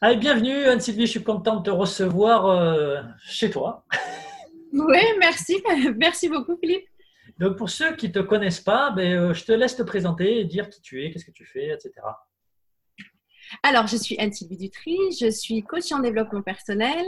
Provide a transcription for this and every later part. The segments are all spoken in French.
Allez, bienvenue Anne-Sylvie, je suis contente de te recevoir euh, chez toi. Oui, merci. Merci beaucoup Philippe. Donc pour ceux qui ne te connaissent pas, ben, euh, je te laisse te présenter, dire qui tu es, qu'est-ce que tu fais, etc. Alors, je suis Anne-Sylvie Dutry, je suis coach en développement personnel,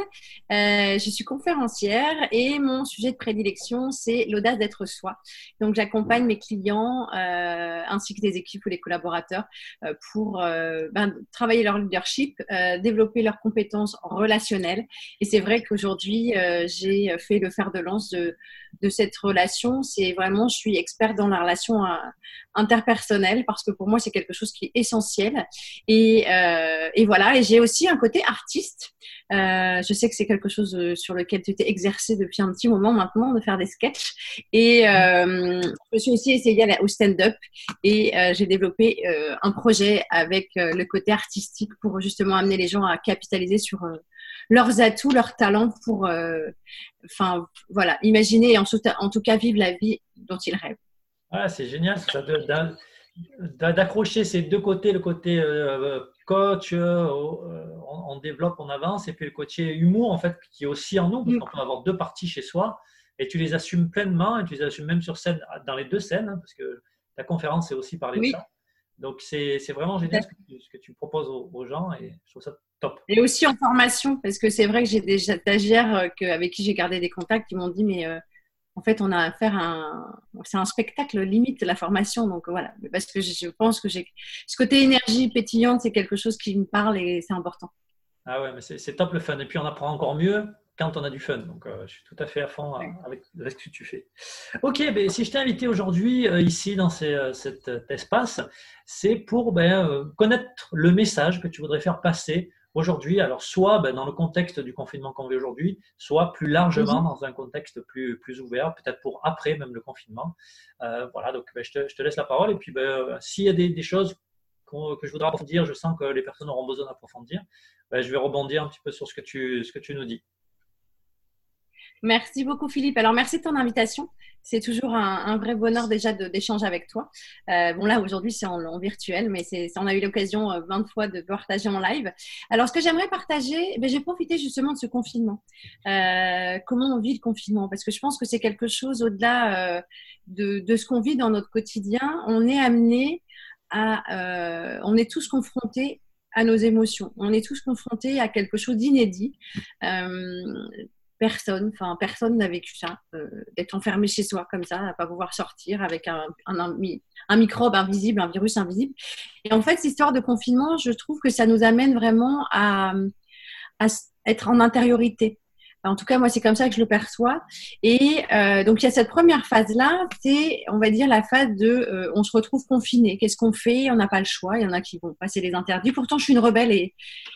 euh, je suis conférencière et mon sujet de prédilection, c'est l'audace d'être soi. Donc, j'accompagne mes clients euh, ainsi que des équipes ou les collaborateurs euh, pour ben, travailler leur leadership, développer leurs compétences relationnelles. Et c'est vrai qu'aujourd'hui, j'ai fait le fer de lance de, de cette relation. C'est vraiment, je suis experte dans la relation interpersonnelle parce que pour moi, c'est quelque chose qui est essentiel. Et euh, et voilà, et j'ai aussi un côté artiste. Euh, je sais que c'est quelque chose euh, sur lequel tu t'es exercé depuis un petit moment maintenant, de faire des sketchs. Et je me suis aussi essayée au stand-up et j'ai développé un projet avec le côté artistique pour justement amener les gens à capitaliser sur leurs atouts, leurs talents pour, enfin voilà, imaginer et en, en, tout cas vivre la vie dont ils rêvent. Ah, c'est génial ça d'accrocher ces deux côtés, le côté coach, euh, on, développe, on avance, et puis le côté humour, en fait, qui est aussi en nous, parce mm. qu'on peut avoir deux parties chez soi, et tu les assumes pleinement, et tu les assumes même sur scène, dans les deux scènes, hein, parce que ta conférence, c'est aussi parler de ça. Donc, c'est vraiment génial ce que, tu, proposes aux, gens, et je trouve ça top. Et aussi en formation, parce que c'est vrai que j'ai des stagiaires euh, avec qui j'ai gardé des contacts qui m'ont dit, mais euh, en fait, on a affaire à un, c'est un spectacle limite la formation. Donc voilà, parce que je pense que j'ai ce côté énergie pétillante, c'est quelque chose qui me parle et c'est important. Ah ouais, mais c'est top le fun. Et puis on apprend encore mieux quand on a du fun. Donc euh, je suis tout à fait à fond euh, avec, ce que tu fais. Ok, ben, si je t'ai invité aujourd'hui euh, ici dans cet espace, c'est pour ben, connaître le message que tu voudrais faire passer aujourd'hui, alors soit ben, dans le contexte du confinement qu'on vit aujourd'hui, soit plus largement mhm. dans un contexte plus, plus ouvert, peut-être pour après même le confinement. Voilà, donc ben, je, te, je, te, laisse la parole. Et puis, s'il y a des, des choses que je voudrais approfondir, je sens que les personnes auront besoin d'approfondir, je vais rebondir un petit peu sur ce que tu, ce que tu nous dis. Merci beaucoup Philippe. Alors merci de ton invitation. C'est toujours un, vrai bonheur déjà d'échanger avec toi. Euh, bon là aujourd'hui c'est en, virtuel, mais on a eu l'occasion 20 euh, fois de partager en live. Alors ce que j'aimerais partager, ben, j'ai profité justement de ce confinement. Euh, comment on vit le confinement? Parce que je pense que c'est quelque chose au-delà de, de, ce qu'on vit dans notre quotidien. On est amené à, on est tous confrontés à nos émotions. On est tous confrontés à quelque chose d'inédit personne, personne n'a vécu ça, euh, d'être enfermé chez soi comme ça, à pas pouvoir sortir avec un, un, microbe invisible, un virus invisible. Et en fait, cette histoire de confinement, je trouve que ça nous amène vraiment à, à être en intériorité. En tout cas, moi, c'est comme ça que je le perçois. Et euh, donc, il y a cette première phase-là, c'est, on va dire, la phase de, euh, on se retrouve confiné. Qu'est-ce qu'on fait? On n'a pas le choix. Il y en a qui vont passer les interdits. Pourtant, je suis une rebelle et,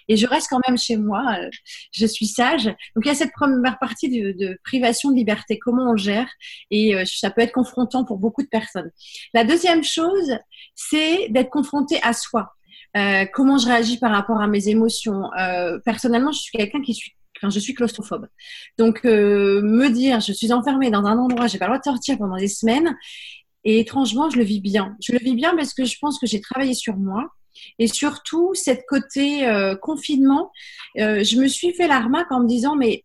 et je reste quand même chez moi. Euh, je suis sage. Donc, il y a cette première partie de, de privation de liberté. Comment on gère? Et euh, ça peut être confrontant pour beaucoup de personnes. La deuxième chose, c'est d'être confronté à soi. Euh, comment je réagis par rapport à mes émotions? Euh, personnellement, je suis quelqu'un qui suis je suis claustrophobe. Donc, euh, me dire, je suis enfermée dans un endroit, j'ai pas le droit de sortir pendant des semaines, et étrangement, je le vis bien. Je le vis bien parce que je pense que j'ai travaillé sur moi. Et surtout, cette côté euh, confinement, euh, je me suis fait la remarque en me disant, mais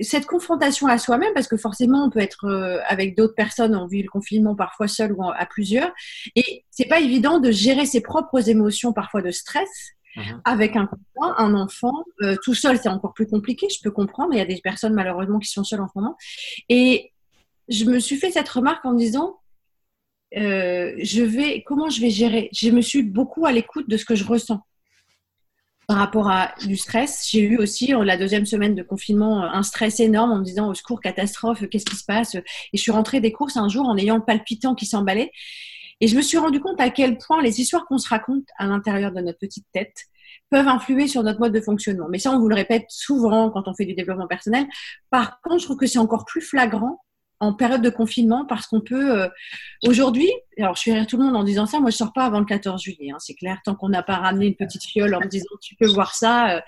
cette confrontation à soi-même, parce que forcément, on peut être avec d'autres personnes, on vit le confinement parfois seul ou à plusieurs, et c'est pas évident de gérer ses propres émotions, parfois de stress, Mhm. Avec un copain, un enfant, euh, tout seul, c'est encore plus compliqué. Je peux comprendre. Il y a des personnes malheureusement qui sont seules en ce moment. Et je me suis fait cette remarque en me disant, euh, je vais, comment je vais gérer? Je me suis beaucoup à l'écoute de ce que je ressens par rapport à du stress. J'ai eu aussi la deuxième semaine de confinement un stress énorme en me disant au secours catastrophe, qu'est-ce qui se passe? Et je suis rentrée des courses un jour en ayant le palpitant qui s'emballait. Et je me suis rendu compte à quel point les histoires qu'on se raconte à l'intérieur de notre petite tête peuvent influer sur notre mode de fonctionnement. Mais ça, on vous le répète souvent quand on fait du développement personnel. Par contre, je trouve que c'est encore plus flagrant en période de confinement parce qu'on peut euh, aujourd'hui, alors je suis rire tout le monde en disant ça, moi je sors pas avant le 14 juillet, hein, c'est clair, tant qu'on n'a pas ramené une petite fiole en me disant tu peux voir ça. Euh.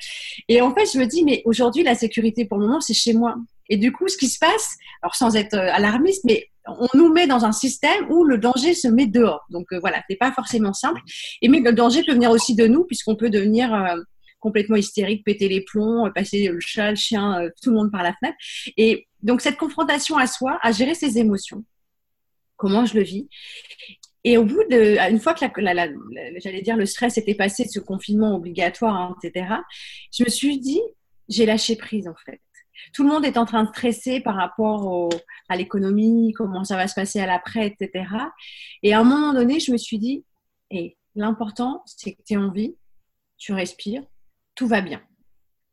Et en fait, je me dis mais aujourd'hui la sécurité pour le moment c'est chez moi. Et du coup, ce qui se passe, alors sans être euh, alarmiste, mais on nous met dans un système où le danger se met dehors. Donc voilà, c'est pas forcément simple. Et mais le danger peut venir aussi de nous puisqu'on peut devenir complètement hystérique, péter les plombs, passer le chat, le chien, tout le monde par la fenêtre. Et donc cette confrontation à soi, à gérer ses émotions, comment je le vis. Et au bout de, une fois que la, j'allais dire le stress était passé de ce confinement obligatoire, hein, etc., je me suis dit, j'ai lâché prise en fait. Tout le monde est en train de stresser par rapport à l'économie, comment ça va se passer à l'après, etc. Et à un moment donné, je me suis dit, hey, l'important, c'est que tu es en vie, tu respires, tout va bien.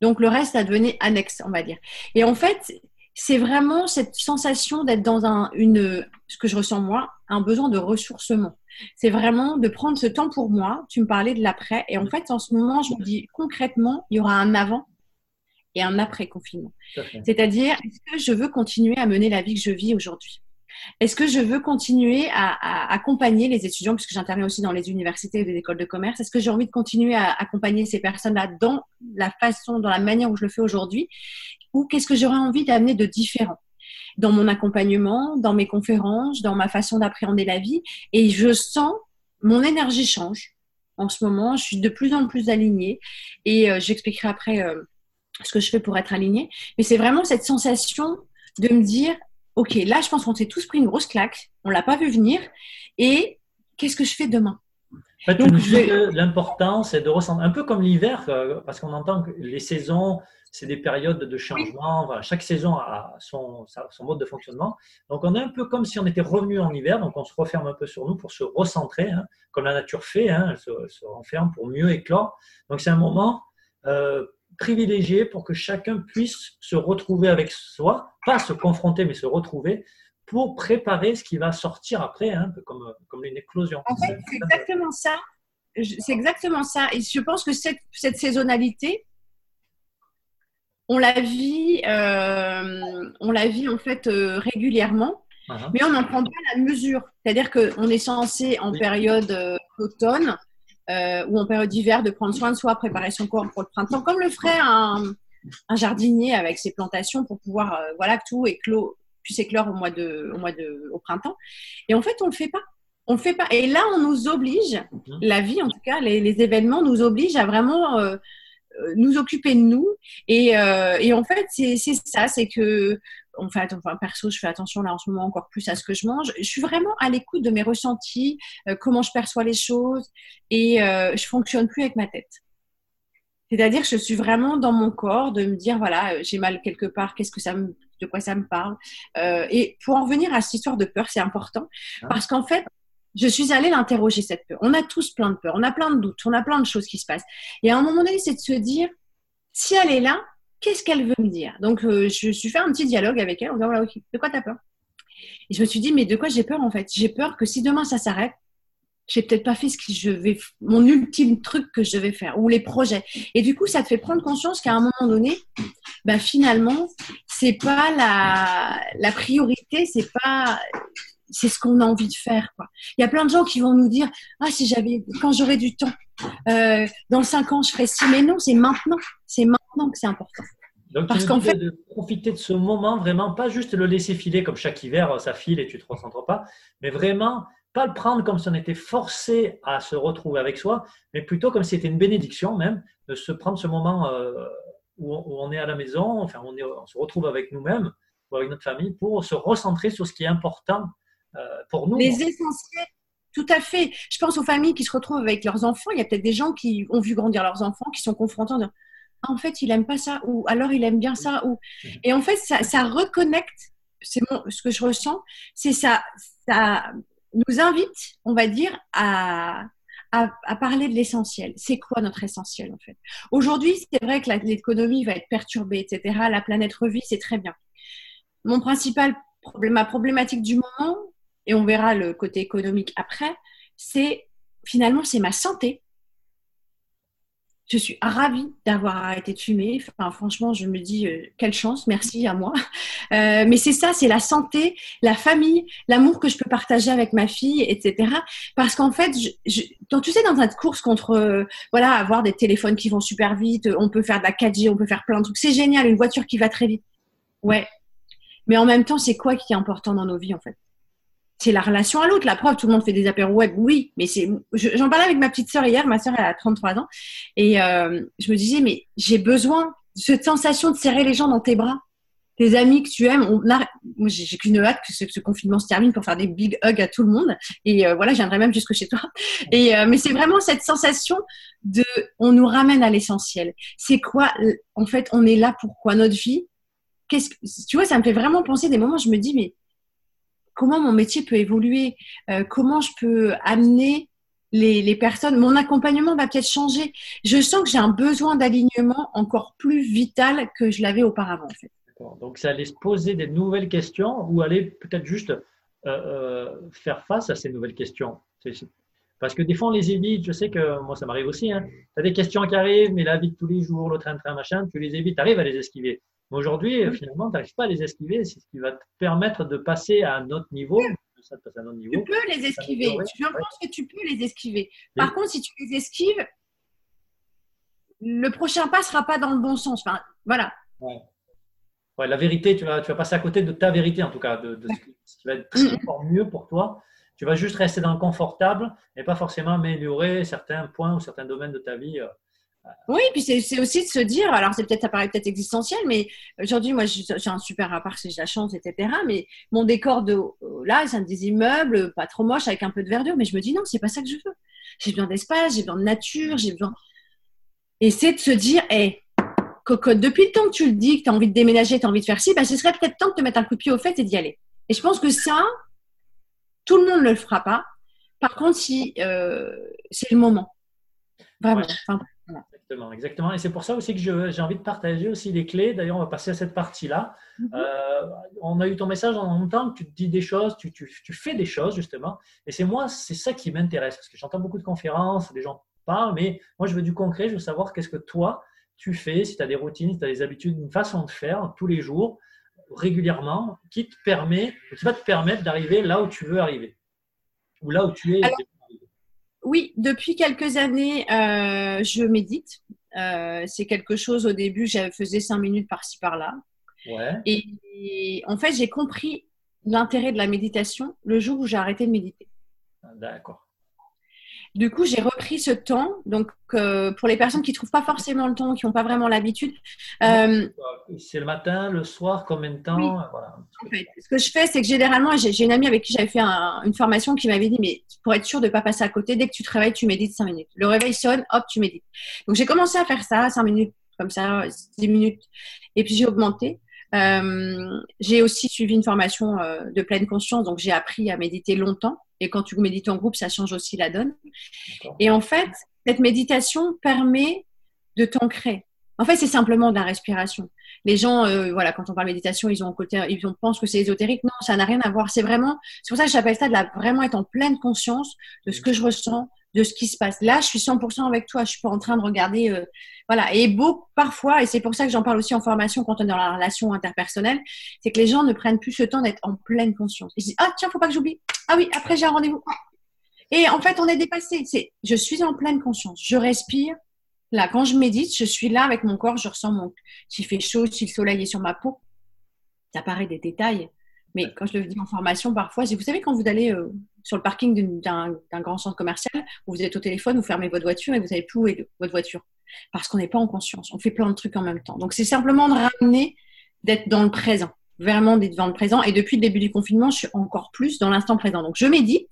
Donc le reste a devenu annexe, on va dire. Et en fait, c'est vraiment cette sensation d'être dans un, une, ce que je ressens moi, un besoin de ressourcement. C'est vraiment de prendre ce temps pour moi. Tu me parlais de l'après. Et en fait, en ce moment, je me dis concrètement, il y aura un avant et un après confinement. C'est-à-dire, est-ce que je veux continuer à mener la vie que je vis aujourd'hui? Est-ce que je veux continuer à, accompagner les étudiants, puisque j'interviens aussi dans les universités et les écoles de commerce? Est-ce que j'ai envie de continuer à accompagner ces personnes-là dans la façon, dans la manière où je le fais aujourd'hui? Ou qu'est-ce que j'aurais envie d'amener de différent? Dans mon accompagnement, dans mes conférences, dans ma façon d'appréhender la vie? Et je sens mon énergie change. En ce moment, je suis de plus en plus alignée. Et euh, j'expliquerai après euh, ce que je fais pour être alignée. Mais c'est vraiment cette sensation de me dire ok, là, je pense qu'on s'est tous pris une grosse claque, on l'a pas vu venir, et qu'est-ce que je fais demain? En fait, l'important, c'est de ressentir, un peu comme l'hiver, euh, parce qu'on entend que les saisons, c'est des périodes de changement. chaque saison a son, son, mode de fonctionnement. Donc, on est un peu comme si on était revenu en hiver. Donc, on se referme un peu sur nous pour se recentrer, hein, comme la nature fait. Hein, elle se, se, renferme pour mieux éclore. Donc, c'est un moment euh, privilégié pour que chacun puisse se retrouver avec soi, pas se confronter, mais se retrouver pour préparer ce qui va sortir après, hein, comme, comme une éclosion. En fait, c'est exactement ça. C'est exactement ça. Et je pense que cette, cette saisonnalité, on la vit, euh, on la vit en fait euh, régulièrement, uh-huh. mais on n'en prend pas la mesure. C'est-à-dire qu'on est censé en période euh, automne euh, ou en période d'hiver, de prendre soin de soi, préparer son corps pour le printemps, comme le ferait un, jardinier avec ses plantations pour pouvoir, euh, voilà, que tout éclore, puisse éclore au mois de, au mois de, au printemps. Et en fait, on le fait pas. On le fait pas. Et là, on nous oblige, mhm. la vie en tout cas, les, événements nous obligent à vraiment euh, nous occuper de nous. Et, et en fait, c'est ça, c'est que on fait, enfin, perso, je fais attention là en ce moment encore plus à ce que je mange. Je suis vraiment à l'écoute de mes ressentis, euh, comment je perçois les choses, et euh, je fonctionne plus avec ma tête. C'est-à-dire je suis vraiment dans mon corps de me dire voilà, euh, j'ai mal quelque part, qu'est-ce que ça me, de quoi ça me parle. et pour en venir à cette histoire de peur, c'est important ah. parce qu'en fait, je suis allée l'interroger cette peur. On a tous plein de peurs, on a plein de doutes, on a plein de choses qui se passent. Et à un moment donné, c'est de se dire si elle est là, qu'est-ce qu'elle veut me dire? Donc, euh, je suis fait un petit dialogue avec elle en disant, voilà, ok, de quoi tu as peur? Et je me suis dit, mais de quoi j'ai peur en fait? J'ai peur que si demain ça s'arrête, j'ai peut-être pas fait ce que je vais, mon ultime truc que je devais faire, ou les projets. Et du coup, ça te fait prendre conscience qu'à un moment donné, bah, finalement, c'est pas la, la priorité, c'est pas, c'est ce qu'on a envie de faire. Il y a plein de gens qui vont nous dire, ah, si j'avais, quand j'aurai du temps, euh, dans cinq ans, je ferai ci. Mais non, c'est maintenant. C'est maintenant que c'est important. Donc, Parce qu'en fait, de profiter de ce moment, vraiment, pas juste le laisser filer comme chaque hiver, ça file et tu ne te recentres pas, mais vraiment pas le prendre comme si on était forcé à se retrouver avec soi, mais plutôt comme si c'était une bénédiction même, de se prendre ce moment euh, où, on, est à la maison, enfin on, on se retrouve avec nous-mêmes ou avec notre famille pour se recentrer sur ce qui est important euh, pour nous. Les essentiels, tout à fait. Je pense aux familles qui se retrouvent avec leurs enfants. Il y a peut-être des gens qui ont vu grandir leurs enfants, qui sont confrontés en en fait, il aime pas ça, ou alors il aime bien ça. Ou... Et en fait, ça, reconnecte, c'est ce que je ressens, c'est ça, ça nous invite, on va dire, à, à, parler de l'essentiel. C'est quoi notre essentiel, en fait? Aujourd'hui, c'est vrai que l'économie va être perturbée, etc. La planète revit, c'est très bien. Mon principal problème, ma problématique du moment, et on verra le côté économique après, c'est finalement c'est ma santé. Je suis ravie d'avoir arrêté de fumer. Franchement, je me dis euh, quelle chance, merci à moi. Euh, mais c'est ça, c'est la santé, la famille, l'amour que je peux partager avec ma fille, etc. Parce qu'en fait, tu sais, dans cette course contre, euh, voilà, avoir des téléphones qui vont super vite, on peut faire de la 4G, on peut faire plein de trucs. C'est génial, une voiture qui va très vite. Ouais. Mais en même temps, c'est quoi qui est important dans nos vies, en fait? C'est la relation à l'autre. La preuve, tout le monde fait des apéros web, oui, mais c'est. J'en parlais avec ma petite sœur hier. Ma sœur, elle a 33 ans, et euh, je me disais, mais j'ai besoin de cette sensation de serrer les gens dans tes bras, tes amis que tu aimes. On a... Moi, j'ai qu'une hâte que ce, confinement se termine pour faire des big hugs à tout le monde. Et euh, voilà, j'aimerais même jusque chez toi. Et euh, mais c'est vraiment cette sensation de, on nous ramène à l'essentiel. C'est quoi En fait, on est là pour quoi Notre vie? Qu'est-ce que tu vois Ça me fait vraiment penser des moments. Où je me dis, mais comment mon métier peut évoluer, euh, comment je peux amener les, personnes. Mon accompagnement va peut-être changer. Je sens que j'ai un besoin d'alignement encore plus vital que je l'avais auparavant. Donc, c'est aller se poser des nouvelles questions ou aller peut-être juste euh, euh, faire face à ces nouvelles questions. Parce que des fois, on les évite. Je sais que moi, ça m'arrive aussi. Hein. Tu as des questions qui arrivent, mais la vie de tous les jours, le train-train, machin, tu les évites, tu arrives à les esquiver. Mais aujourd'hui, finalement, tu n'arrives pas à les esquiver. C'est ce qui va te permettre de passer à un autre niveau. Tu peux les esquiver. Je pense que tu peux les esquiver. Par contre, si tu les esquives, le prochain pas ne sera pas dans le bon sens. Enfin, voilà. Ouais. la vérité, tu vas, tu vas passer à côté de ta vérité, en tout cas, de, ce qui va être encore mieux pour toi. Tu vas juste rester dans le confortable et pas forcément améliorer certains points ou certains domaines de ta vie. Oui, puis c'est aussi de se dire, alors c'est peut-être, ça paraît peut-être existentiel, mais aujourd'hui, moi, j'ai un super appart, j'ai la chance, etc. Mais mon décor de là, c'est des immeubles, pas trop moches, avec un peu de verdure, mais je me dis non, c'est pas ça que je veux. J'ai besoin d'espace, j'ai besoin de nature, j'ai besoin. Et c'est de se dire, hé, cocotte, depuis le temps que tu le dis, que tu as envie de déménager, tu as envie de faire ci, ben, ce serait peut-être temps de te mettre un coup de pied au fait et d'y aller. Et je pense que ça, tout le monde ne le fera pas. Par contre, si euh, c'est le moment. Vraiment. Exactement, exactement. Et c'est pour ça aussi que j'ai envie de partager aussi les clés. D'ailleurs, on va passer à cette partie-là. Mhm. Euh, on a eu ton message en même temps, tu dis des choses, tu, tu, tu fais des choses justement. Et c'est moi, c'est ça qui m'intéresse parce que j'entends beaucoup de conférences, des gens parlent, mais moi je veux du concret, je veux savoir qu'est-ce que toi tu fais, si tu as des routines, si tu as des habitudes, une façon de faire tous les jours, régulièrement, qui te permet, qui va te permettre d'arriver là où tu veux arriver ou là où tu es. Oui, depuis quelques années, euh, je médite. Euh, c'est quelque chose, au début, je faisais cinq minutes par-ci, par-là. Et, en fait, j'ai compris l'intérêt de la méditation le jour où j'ai arrêté de méditer. Ah, d'accord. Du coup, j'ai repris ce temps. Donc, euh, pour les personnes qui ne trouvent pas forcément le temps, qui n'ont pas vraiment l'habitude. Euh, c'est le matin, le soir, combien de temps voilà. en fait, Ce que je fais, c'est que généralement, j'ai une amie avec qui j'avais fait une formation qui m'avait dit Mais pour être sûr de ne pas passer à côté, dès que tu te réveilles, tu médites 5 minutes. Le réveil sonne, hop, tu médites. Donc, j'ai commencé à faire ça, 5 minutes, comme ça, 10 minutes. Et puis, j'ai augmenté. Euh, j'ai aussi suivi une formation de pleine conscience, donc j'ai appris à méditer longtemps. Et quand tu médites en groupe, ça change aussi la donne. Et en fait, cette méditation permet de t'ancrer. En fait, c'est simplement de la respiration. Les gens, euh, voilà, quand on parle méditation, ils ont côté, ils pensent que c'est ésotérique. Non, ça n'a rien à voir. C'est vraiment, c'est pour ça que j'appelle ça de la, vraiment être en pleine conscience de ce que je ressens, de ce qui se passe. Là, je suis 100% avec toi. Je suis pas en train de regarder, euh, voilà. Et beau, parfois, et c'est pour ça que j'en parle aussi en formation quand on est dans la relation interpersonnelle, c'est que les gens ne prennent plus ce temps d'être en pleine conscience. Ils disent, ah tiens, faut pas que j'oublie. Ah oui, après j'ai un rendez-vous. Et en fait, on est dépassé. C'est, je suis en pleine conscience. Je respire. Là, quand je médite, je suis là avec mon corps. Je ressens mon, s'il fait chaud, si le soleil est sur ma peau. Ça paraît des détails. Mais quand je le dis en formation, parfois, vous savez, quand vous allez euh, sur le parking d'un grand centre commercial, où vous êtes au téléphone, vous fermez votre voiture et vous savez plus où votre voiture. Parce qu'on n'est pas en conscience. On fait plein de trucs en même temps. Donc, c'est simplement de ramener, d'être dans le présent. Vraiment d'être dans le présent. Et depuis le début du confinement, je suis encore plus dans l'instant présent. Donc, je médite.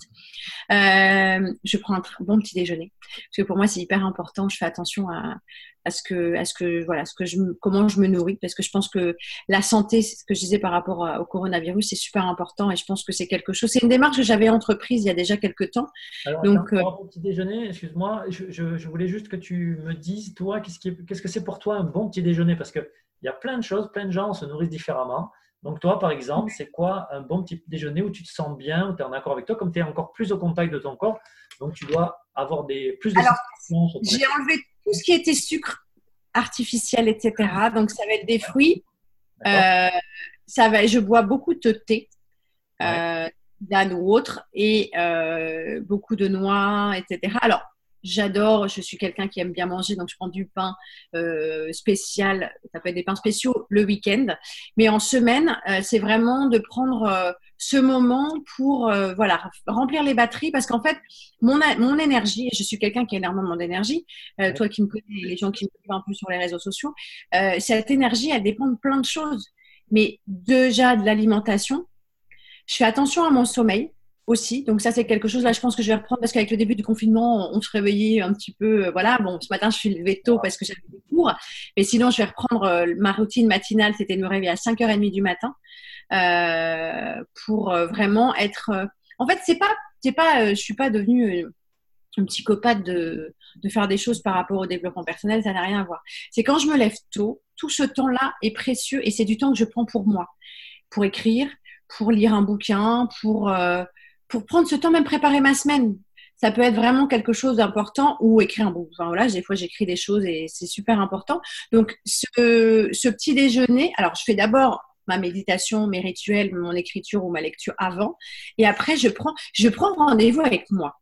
Euh, je prends un bon petit déjeuner parce que pour moi c'est hyper important. Je fais attention à, à ce que, à ce que, voilà, ce que je, comment je me nourris parce que je pense que la santé, c'est ce que je disais par rapport au coronavirus, c'est super important et je pense que c'est quelque chose. C'est une démarche que j'avais entreprise il y a déjà quelques temps. Alors, Donc, euh, petit déjeuner, excuse-moi, je, je, voulais juste que tu me dises toi, qu'est-ce, qui qu'est-ce que c'est pour toi un bon petit déjeuner? Parce que il y a plein de choses, plein de gens se nourrissent différemment. Donc, toi, par exemple, c'est quoi un bon petit déjeuner où tu te sens bien, où tu es en accord avec toi, comme tu es encore plus au contact de ton corps, donc tu dois avoir des, plus de Alors, J'ai enlevé tout ce qui était sucre artificiel, etc. Donc, ça va être des fruits. Euh, ça va, je bois beaucoup de thé, euh, ou autre, et euh, beaucoup de noix, etc. Alors, J'adore, je suis quelqu'un qui aime bien manger, donc je prends du pain euh, spécial, ça peut être des pains spéciaux le week-end. Mais en semaine, euh, c'est vraiment de prendre euh, ce moment pour euh, voilà remplir les batteries parce qu'en fait mon, mon énergie et je suis quelqu'un qui a énormément d'énergie euh, toi qui me connais les gens qui me connaissent un peu sur les réseaux sociaux euh, cette énergie elle dépend de plein de choses. Mais déjà de l'alimentation je fais attention à mon sommeil aussi. Donc ça, c'est quelque chose, là, je pense que je vais reprendre parce qu'avec le début du confinement, on se réveillait un petit peu. Euh, voilà, bon, ce matin, je suis levée tôt parce que j'avais des cours. Mais sinon, je vais reprendre euh, ma routine matinale, c'était de me réveiller à 5h30 du matin euh, pour vraiment être... En fait, c'est pas... C'est pas, je suis pas devenue une psychopathe de, de faire des choses par rapport au développement personnel, ça n'a rien à voir. C'est quand je me lève tôt, tout ce temps-là est précieux et c'est du temps que je prends pour moi, pour écrire, pour lire un bouquin, pour, pour prendre ce temps, même préparer ma semaine. Ça peut être vraiment quelque chose d'important ou écrire un bouquin. Enfin, voilà, des fois, j'écris des choses et c'est super important. Donc, ce, petit déjeuner, alors je fais d'abord ma méditation, mes rituels, mon écriture ou ma lecture avant. Et après, je prends, je prends rendez-vous avec moi.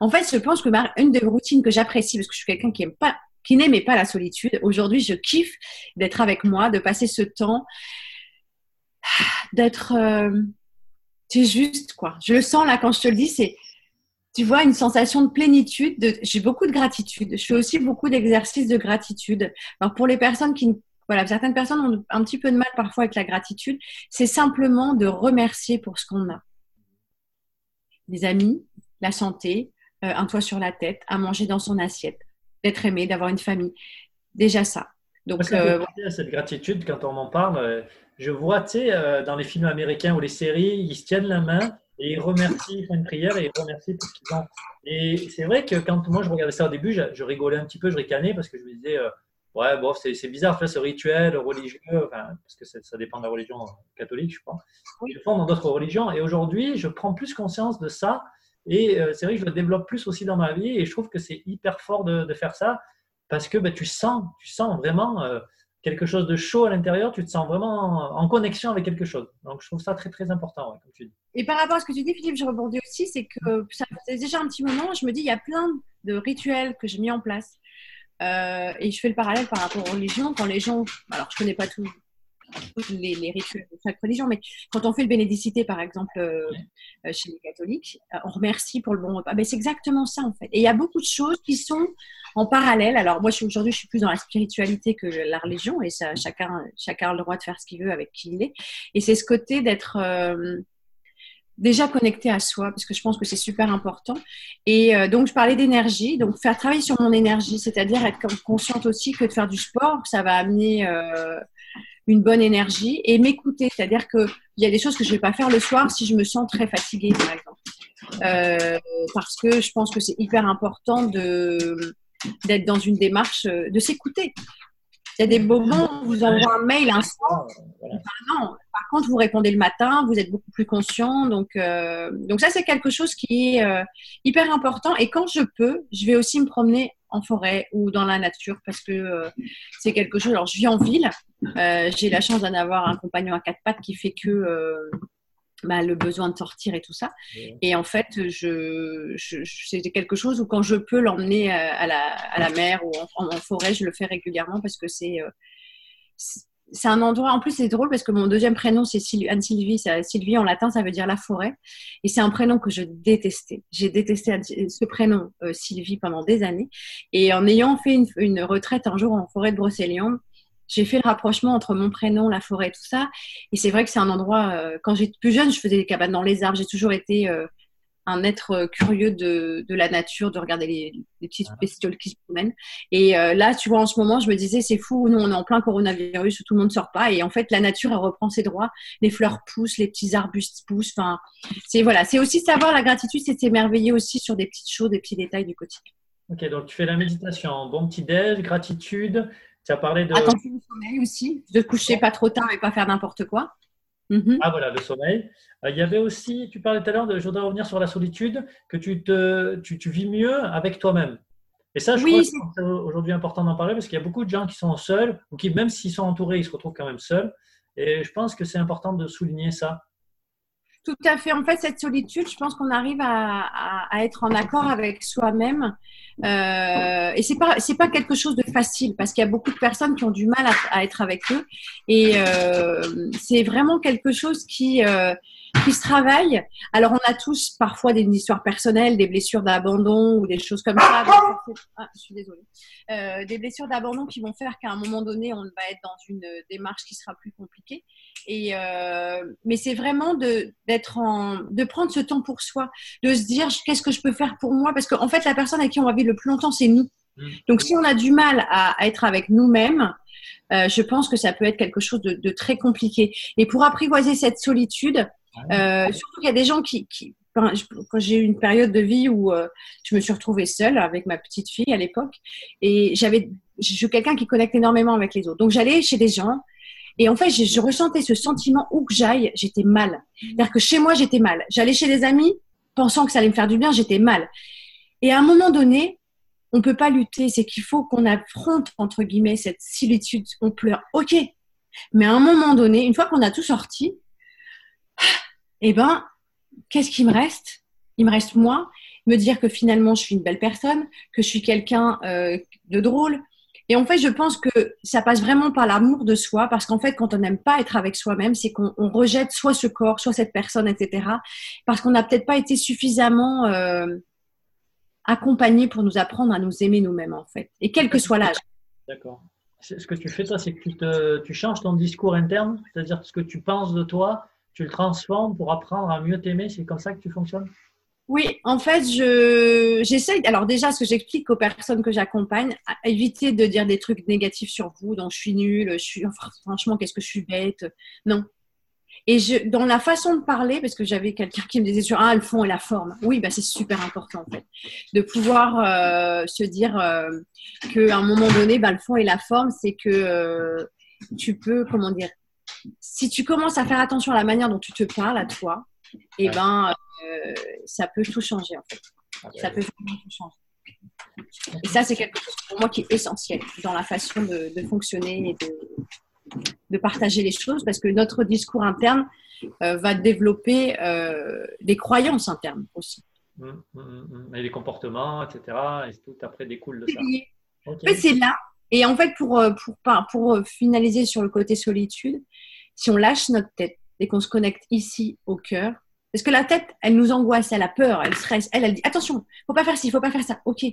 En fait, je pense que une des routines que j'apprécie, parce que je suis quelqu'un qui aime pas, qui n'aimait pas la solitude, aujourd'hui, je kiffe d'être avec moi, de passer ce temps, d'être, euh, c'est juste, quoi. Je le sens là quand je te le dis, c'est, tu vois, une sensation de plénitude. De, j'ai beaucoup de gratitude. Je fais aussi beaucoup d'exercices de gratitude. Alors pour les personnes qui, voilà, certaines personnes ont un petit peu de mal parfois avec la gratitude. C'est simplement de remercier pour ce qu'on a. Des amis, la santé, euh, un toit sur la tête, à manger dans son assiette, d'être aimé, d'avoir une famille. Déjà ça. Donc, euh, cette gratitude, quand on en parle, euh, je vois, tu sais, euh, dans les films américains ou les séries, ils se tiennent la main et ils remercient, ils font une prière et ils remercient pour ce qu'ils ont. Et c'est vrai que quand moi je regardais ça au début, je, rigolais un petit peu, je ricanais parce que je me disais, euh, ouais, bon, c'est bizarre, ce rituel religieux, enfin, parce que ça dépend de la religion catholique, je crois. Ils le font dans d'autres religions. Et aujourd'hui, je prends plus conscience de ça. Et euh, c'est vrai que je le développe plus aussi dans ma vie. Et je trouve que c'est hyper fort de, de, faire ça parce que ben, tu sens, tu sens vraiment quelque chose de chaud à l'intérieur, tu te sens vraiment en connexion avec quelque chose. Donc, je trouve ça très, très important. Et par rapport à ce que tu dis, Philippe, je rebondis aussi, c'est que ça fait déjà un petit moment, je me dis, il y a plein de rituels que j'ai mis en place. Euh, et je fais le parallèle par rapport aux religions. Quand les gens, alors je connais pas tout, les, rituels de chaque religion, mais quand on fait le bénédicité, par exemple, euh, euh, chez les catholiques, euh, on remercie pour le bon repas. Ben, c'est exactement ça, en fait. Et il y a beaucoup de choses qui sont en parallèle. Alors, moi, aujourd'hui, je suis plus dans la spiritualité que la religion, et ça, chacun, chacun a le droit de faire ce qu'il veut avec qui il est. Et c'est ce côté d'être déjà connecté à soi, parce que je pense que c'est super important. Et donc, je parlais d'énergie, donc faire travailler sur mon énergie, c'est-à-dire être consciente aussi que de faire du sport, ça va amener une bonne énergie et m'écouter. C'est-à-dire qu'il y a des choses que je ne vais pas faire le soir si je me sens très fatiguée, par exemple. Euh, parce que je pense que c'est hyper important de, d'être dans une démarche euh, de s'écouter. Il y a des moments où vous envoyez un mail un soir. non. Par contre, vous répondez le matin, vous êtes beaucoup plus conscient. Donc, euh, donc ça, c'est quelque chose qui est hyper important. Et quand je peux, je vais aussi me promener en forêt ou dans la nature parce que euh, c'est quelque chose. Alors, je vis en ville. Euh, j'ai la chance d'en avoir un compagnon à quatre pattes qui fait que euh, bah, le besoin de sortir et tout ça. Et en fait, je, c'est quelque chose où quand je peux l'emmener à la, à la mer ou en, forêt, je le fais régulièrement parce que c'est c'est un endroit, en plus c'est drôle parce que mon deuxième prénom c'est Anne-Sylvie, Sylvie en latin ça veut dire la forêt, et c'est un prénom que je détestais. J'ai détesté ce prénom euh, Sylvie pendant des années, et en ayant fait une, retraite un jour en forêt de Brocéliande, j'ai fait le rapprochement entre mon prénom, la forêt, tout ça, et c'est vrai que c'est un endroit, euh, quand j'étais plus jeune, je faisais des cabanes dans les arbres, j'ai toujours été euh, un être euh, curieux de, la nature, de regarder les, petites bestioles qui se promènent. Et euh, là, tu vois, en ce moment, je me disais, c'est fou, nous, on est en plein coronavirus, tout le monde ne sort pas. Et en fait, la nature, elle reprend ses droits. Les fleurs poussent, les petits arbustes poussent. Enfin, c'est voilà, c'est aussi savoir la gratitude, c'est s'émerveiller aussi sur des petites choses, des petits détails du quotidien. Ok, donc tu fais la méditation, bon petit déj, gratitude. Tu as parlé de. Attention au sommeil aussi, de coucher pas trop tard et pas faire n'importe quoi. Mhm. Ah voilà, le sommeil. Euh, il y avait aussi, tu parlais tout à l'heure, je voudrais revenir sur la solitude, que tu, te, tu, tu vis mieux avec toi-même. Et ça, je oui, crois que c'est aujourd'hui important d'en parler parce qu'il y a beaucoup de gens qui sont seuls ou qui, même s'ils sont entourés, ils se retrouvent quand même seuls. Et je pense que c'est important de souligner ça. Tout à fait. En fait, cette solitude, je pense qu'on arrive à, être en accord avec soi-même. Euh, et c'est pas pas quelque chose de facile parce qu'il y a beaucoup de personnes qui ont du mal à, à être avec eux. Et euh, c'est vraiment quelque chose qui euh, qui se travaille. Alors, on a tous parfois des histoires personnelles, des blessures d'abandon ou des choses comme ça. Ah, je suis désolée. Euh, des blessures d'abandon qui vont faire qu'à un moment donné, on va être dans une démarche qui sera plus compliquée. Et euh, mais c'est vraiment de d'être en de prendre ce temps pour soi, de se dire qu'est-ce que je peux faire pour moi, parce qu'en fait, la personne avec qui on va vivre le plus longtemps, c'est nous. Mmh. Donc, si on a du mal à, à être avec nous-mêmes, euh, je pense que ça peut être quelque chose de, de, très compliqué. Et pour apprivoiser cette solitude, euh, surtout qu'il y a des gens qui, qui quand j'ai eu une période de vie où euh, je me suis retrouvée seule avec ma petite fille à l'époque, et j'avais, je suis quelqu'un qui connecte énormément avec les autres. Donc j'allais chez des gens, et en fait, je, je ressentais ce sentiment où que j'aille, j'étais mal. C'est-à-dire que chez moi, j'étais mal. J'allais chez des amis, pensant que ça allait me faire du bien, j'étais mal. Et à un moment donné, on peut pas lutter, c'est qu'il faut qu'on affronte, entre guillemets, cette solitude. On pleure, ok. Mais à un moment donné, une fois qu'on a tout sorti, eh ben, qu'est-ce qui me reste? Il me reste moi, me dire que finalement je suis une belle personne, que je suis quelqu'un euh, de drôle. Et en fait, je pense que ça passe vraiment par l'amour de soi, parce qu'en fait, quand on n'aime pas être avec soi-même, c'est qu'on rejette soit ce corps, soit cette personne, etc. Parce qu'on n'a peut-être pas été suffisamment euh, accompagné pour nous apprendre à nous aimer nous-mêmes, en fait. Et quel que soit l'âge. D'accord. Ce que tu fais, toi, c'est que tu, changes ton discours interne, c'est-à-dire ce que tu penses de toi, tu transformes pour apprendre à mieux t'aimer C'est comme ça que tu fonctionnes? Oui, en fait, je j'essaye. Alors déjà, ce que j'explique aux personnes que j'accompagne, éviter de dire des trucs négatifs sur vous, donc je suis nulle, je suis franchement, qu'est-ce que je suis bête? Non. Et je, dans la façon de parler, parce que j'avais quelqu'un qui me disait sur ah le fond et la forme. Oui, bah c'est super important en fait, de pouvoir euh, se dire euh, qu'à un moment donné, bah, le fond et la forme, c'est que euh, tu peux, comment dire, si tu commences à faire attention à la manière dont tu te parles à toi, et eh ben, euh, ça peut tout changer en fait. Ah, ça peut tout changer. Et ça, c'est quelque chose pour moi qui est essentiel dans la façon de, fonctionner et de, de, partager les choses parce que notre discours interne euh, va développer euh, des croyances internes aussi. Mmh, mmh, mmh, et les comportements, etc. Et tout après découle de ça. En fait, c'est là. Et en fait, pour, pour, pour finaliser sur le côté solitude, si on lâche notre tête et qu'on se connecte ici au cœur, parce que la tête, elle nous angoisse, elle a peur, elle stresse, elle, elle dit attention, faut pas faire ci, faut pas faire ça. Ok,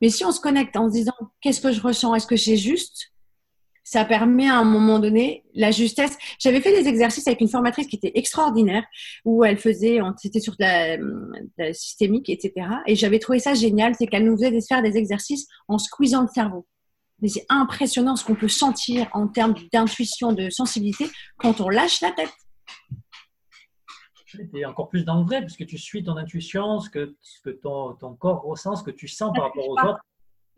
mais si on se connecte en se disant qu'est-ce que je ressens, est-ce que c'est juste, ça permet à un moment donné la justesse. J'avais fait des exercices avec une formatrice qui était extraordinaire, où elle faisait, c'était sur la, la, systémique, etc. Et j'avais trouvé ça génial, c'est qu'elle nous faisait faire des exercices en squeezant le cerveau. Mais c'est impressionnant ce qu'on peut sentir en termes d'intuition, de sensibilité quand on lâche la tête. Tu encore plus dans le vrai, puisque tu suis ton intuition, ce que, ce que ton, ton, corps ressent, ce que tu sens par rapport aux autres.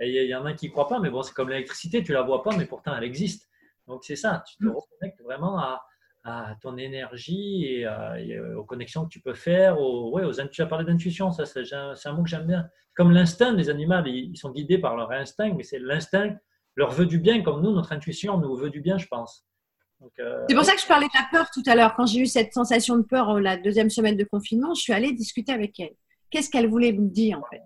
Et il y, en a qui ne croient pas, mais bon, c'est comme l'électricité, tu ne la vois pas, mais pourtant elle existe. Donc c'est ça, tu te mm. reconnectes vraiment à, à ton énergie et, aux connexions que tu peux faire. Aux, ouais, aux, tu as parlé d'intuition, ça c'est un, mot que j'aime bien. Comme l'instinct des animaux, ils, sont guidés par leur instinct, mais c'est l'instinct leur veut du bien, comme nous, notre intuition nous veut du bien, je pense. Euh, c'est pour ça que je parlais de la peur tout à l'heure. Quand j'ai eu cette sensation de peur euh, la deuxième semaine de confinement, je suis allée discuter avec elle. Qu'est-ce qu'elle voulait me dire en fait?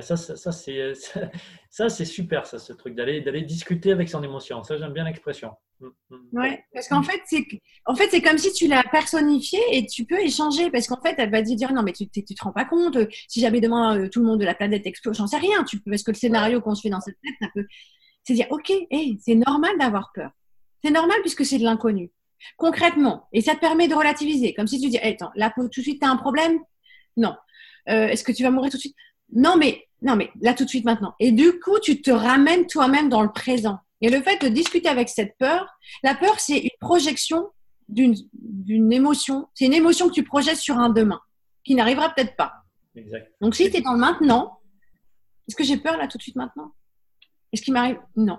Ça, ça, c'est, ça, c'est super, ça, ce truc d'aller, discuter avec son émotion. Ça, j'aime bien l'expression. Mm, mm. Ouais, parce qu'en fait, c'est, en fait, comme si tu l'as personnifiée et tu peux échanger. Parce qu'en fait, elle va te dire non, mais tu, tu te rends pas compte. Si jamais demain euh, tout le monde de la planète explose, j'en sais rien. Tu peux, parce que le scénario qu'on se fait dans cette tête, ça peut. C'est dire ok, c'est normal d'avoir peur. C'est normal puisque c'est de l'inconnu. Concrètement, et ça te permet de relativiser. Comme si tu dis, attends, là tout de suite, tu as un problème? Non. Euh, est-ce que tu vas mourir tout de suite? Non, mais, non, mais là tout de suite maintenant. Et du coup, tu te ramènes toi-même dans le présent. Et le fait de discuter avec cette peur, la peur, c'est une projection d'une émotion. C'est une émotion que tu projettes sur un demain, qui n'arrivera peut-être pas. Exact. Donc, si tu es dans le maintenant, est-ce que j'ai peur là tout de suite maintenant? Est-ce qu'il m'arrive? Non.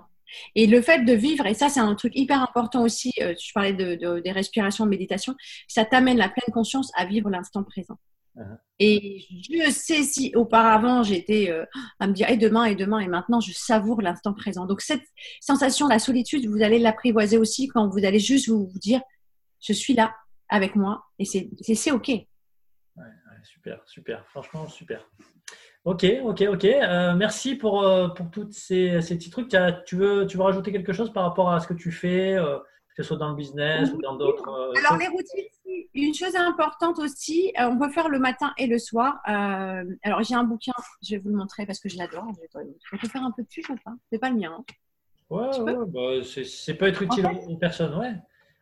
Et le fait de vivre, et ça c'est un truc hyper important aussi, euh, je parlais de, des respirations, de méditation, ça t'amène la pleine conscience à vivre l'instant présent. Uh-huh. Et je sais si auparavant j'étais euh, à me dire et demain et demain et maintenant je savoure l'instant présent. Donc cette sensation, la solitude, vous allez l'apprivoiser aussi quand vous allez juste vous, dire je suis là avec moi et c'est ok. super, super, franchement super. Ok, ok, ok. Euh, merci pour, euh, pour tous ces, ces, petits trucs. Tu veux, tu veux rajouter quelque chose par rapport à ce que tu fais que ce soit dans le business ou dans d'autres. Euh, Alors, les routines, une chose importante aussi, euh, on peut faire le matin et le soir. Euh, alors, j'ai un bouquin, je vais vous le montrer parce que je l'adore. Je peux faire un peu dessus ou pas? C'est pas le mien. Hein. Ouais, ouais bah, c'est pas être utile à une personne, ouais.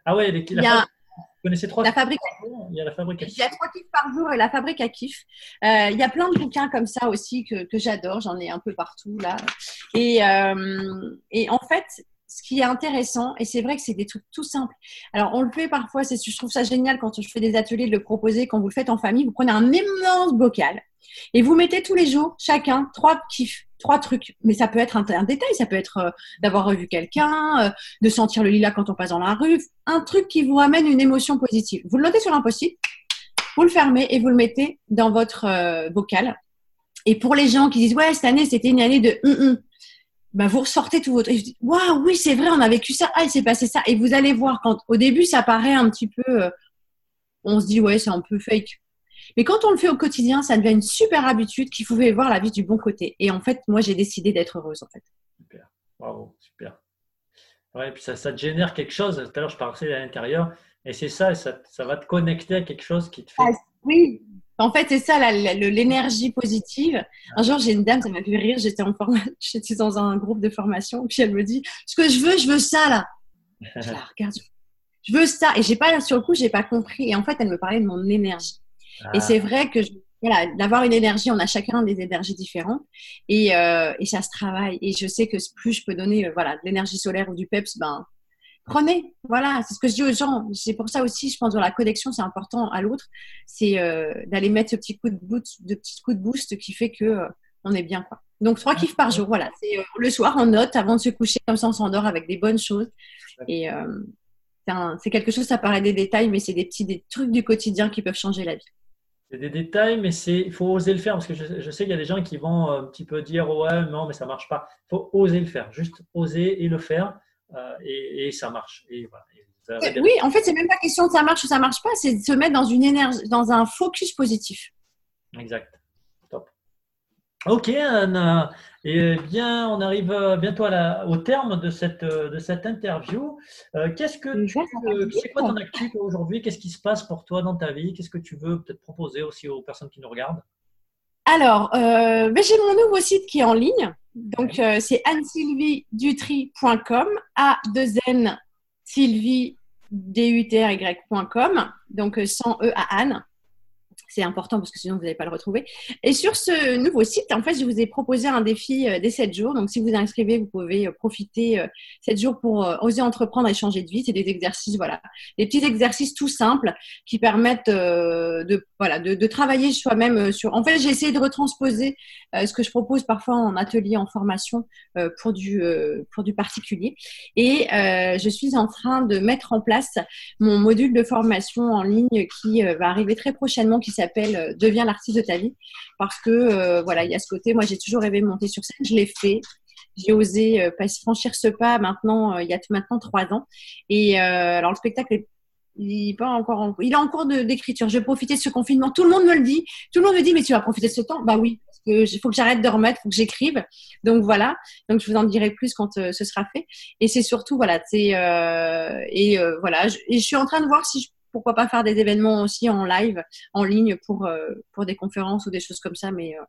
Ah ouais, les, la, a, vous connaissez trois la fabrique Il y a la fabrique à kiff. Il y a trois kiffs par jour et la fabrique à kiff. il y a plein de bouquins comme ça aussi que, que j'adore. J'en ai un peu partout là. Et, et en fait, ce qui est intéressant, et c'est vrai que c'est des trucs tout simples. Alors, on le fait parfois, je trouve ça génial quand je fais des ateliers de le proposer, quand vous le faites en famille, vous prenez un immense bocal et vous mettez tous les jours, chacun, trois kiffs, trois trucs. Mais ça peut être un, détail, ça peut être euh, d'avoir revu quelqu'un, euh, de sentir le lilas quand on passe dans la rue, un truc qui vous ramène une émotion positive. Vous le notez sur post-it, vous le fermez et vous le mettez dans votre euh, bocal. Et pour les gens qui disent, ouais, cette année, c'était une année de hum, hum bah, vous ressortez tout votre. Waouh, oui, c'est vrai, on a vécu ça. Ah, il s'est passé ça. Et vous allez voir, quand au début, ça paraît un petit peu. Euh, on se dit, ouais, c'est un peu fake. Mais quand on le fait au quotidien, ça devient une super habitude qu'il faut voir la vie du bon côté. Et en fait, moi, j'ai décidé d'être heureuse, en fait. Super. Bravo, super. Ouais, et puis ça, ça te génère quelque chose. Tout à l'heure, je parlais à l'intérieur. Et c'est ça, ça, ça, va te connecter à quelque chose qui te fait. Ah, oui, en fait, c'est ça, l'énergie positive. Un jour, j'ai une dame, ça m'a fait rire, j'étais en j'étais dans un groupe de formation, puis elle me dit, ce que je veux, je veux ça, là. je la regarde, je veux ça. Et j'ai pas, sur le coup, j'ai pas compris. Et en fait, elle me parlait de mon énergie. Et ah. c'est vrai que, voilà, d'avoir une énergie, on a chacun des énergies différentes. Et, euh, et, ça se travaille. Et je sais que plus je peux donner, euh, voilà, de l'énergie solaire ou du peps, ben, prenez. Voilà, c'est ce que je dis aux gens. C'est pour ça aussi, je pense, dans la connexion, c'est important à l'autre, c'est euh, d'aller mettre ce petit coup de boost, de petit coup de boost qui fait que euh, on est bien, quoi. Donc trois kiffs par jour, voilà. C'est euh, le soir en note avant de se coucher, comme ça on s'endort avec des bonnes choses. Et c'est quelque chose, ça paraît des détails, mais c'est des petits des trucs du quotidien qui peuvent changer la vie. C'est des détails, mais il faut oser le faire parce que je, je sais qu'il y a des gens qui vont un petit peu dire ouais non mais ça marche pas. Il faut oser le faire, juste oser et le faire. Euh, et, ça marche. oui, en fait, c'est même pas question de ça marche ou ça marche pas, c'est de se mettre dans une énergie, dans un focus positif. Exact. Top. Ok, Anna. Et bien, on arrive euh, bientôt au terme de cette, de cette interview. Euh, qu'est-ce que c'est quoi ton actu aujourd'hui? Qu'est-ce qui se passe pour toi dans ta vie? Qu'est-ce que tu veux peut-être proposer aussi aux personnes qui nous regardent? Alors, ben, j'ai mon nouveau site qui est en ligne. Donc, euh, c'est anne-sylvie-dutry.com, A-2-N Sylvie D-U-T-R-Y.com, donc euh, sans E à Anne. C'est important parce que sinon vous n'allez pas le retrouver. Et sur ce nouveau site, en fait, je vous ai proposé un défi euh, des 7 jours. Donc, si vous inscrivez, vous pouvez euh, profiter 7 euh, jours pour oser entreprendre et changer de vie. C'est des exercices, voilà, des petits exercices tout simples qui permettent de, voilà, de, travailler soi-même sur. En fait, j'ai essayé de retransposer ce que je propose parfois en atelier, en formation pour du pour du particulier. Et je suis en train de mettre en place mon module de formation en ligne qui va arriver très prochainement, qui s'appelle s'appelle euh, Deviens l'artiste de ta vie. Parce que, euh, voilà, il y a ce côté, moi j'ai toujours rêvé de monter sur scène, je l'ai fait. J'ai osé euh, franchir ce pas maintenant, il y a maintenant trois ans. Et alors le spectacle est il pas encore en, il est en cours d'écriture. Je vais profiter de ce confinement. Tout le monde me le dit. Tout le monde me dit, mais tu vas profiter de ce temps? Bah oui, parce faut que j'arrête de remettre, faut que j'écrive. Donc voilà. Donc je vous en dirai plus quand ce sera fait. Et c'est surtout voilà, c'est et voilà. et je suis en train de voir si je pourquoi pas faire des événements aussi en live, en ligne pour, euh, pour des conférences ou des choses comme ça, mais euh,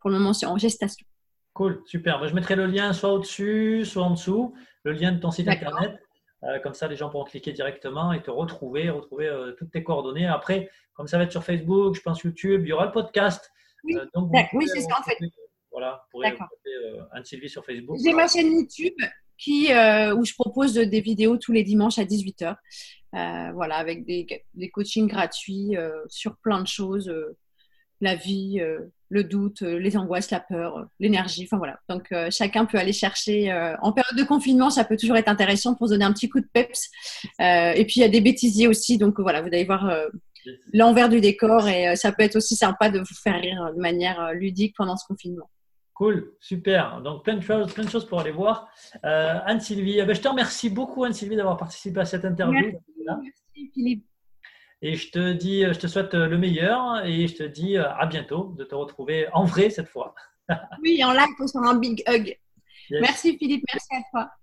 pour le moment, c'est en gestation. Cool, super. Je mettrai le lien soit au-dessus, soit en dessous, le lien de ton site internet. Euh, comme ça, les gens pourront cliquer directement et te retrouver, retrouver toutes tes coordonnées. Après, comme ça va être sur Facebook, je pense YouTube, il y aura le podcast. Oui, oui c'est ça en fait. Voilà, pour Anne-Sylvie sur Facebook. J'ai ma chaîne YouTube qui, où je propose des vidéos tous les dimanches à 18h. Euh, voilà, avec des, des coachings gratuits euh, sur plein de choses, euh, la vie, le doute, les angoisses, la peur, l'énergie. Enfin voilà. Donc chacun peut aller chercher. en période de confinement, ça peut toujours être intéressant pour se donner un petit coup de peps. et puis il y a des bêtisiers aussi. Donc voilà, vous allez voir l'envers du décor et ça peut être aussi sympa de vous faire rire de manière ludique pendant ce confinement. Cool, super. Donc plein de choses, plein de choses pour aller voir. Euh, Anne-Sylvie, eh ben, je te remercie beaucoup Anne-Sylvie d'avoir participé à cette interview. Merci, Philippe. Et je te dis, je te souhaite le meilleur et je te dis à bientôt de te retrouver en vrai cette fois. oui, en live sur un big hug. Merci Philippe, merci à toi.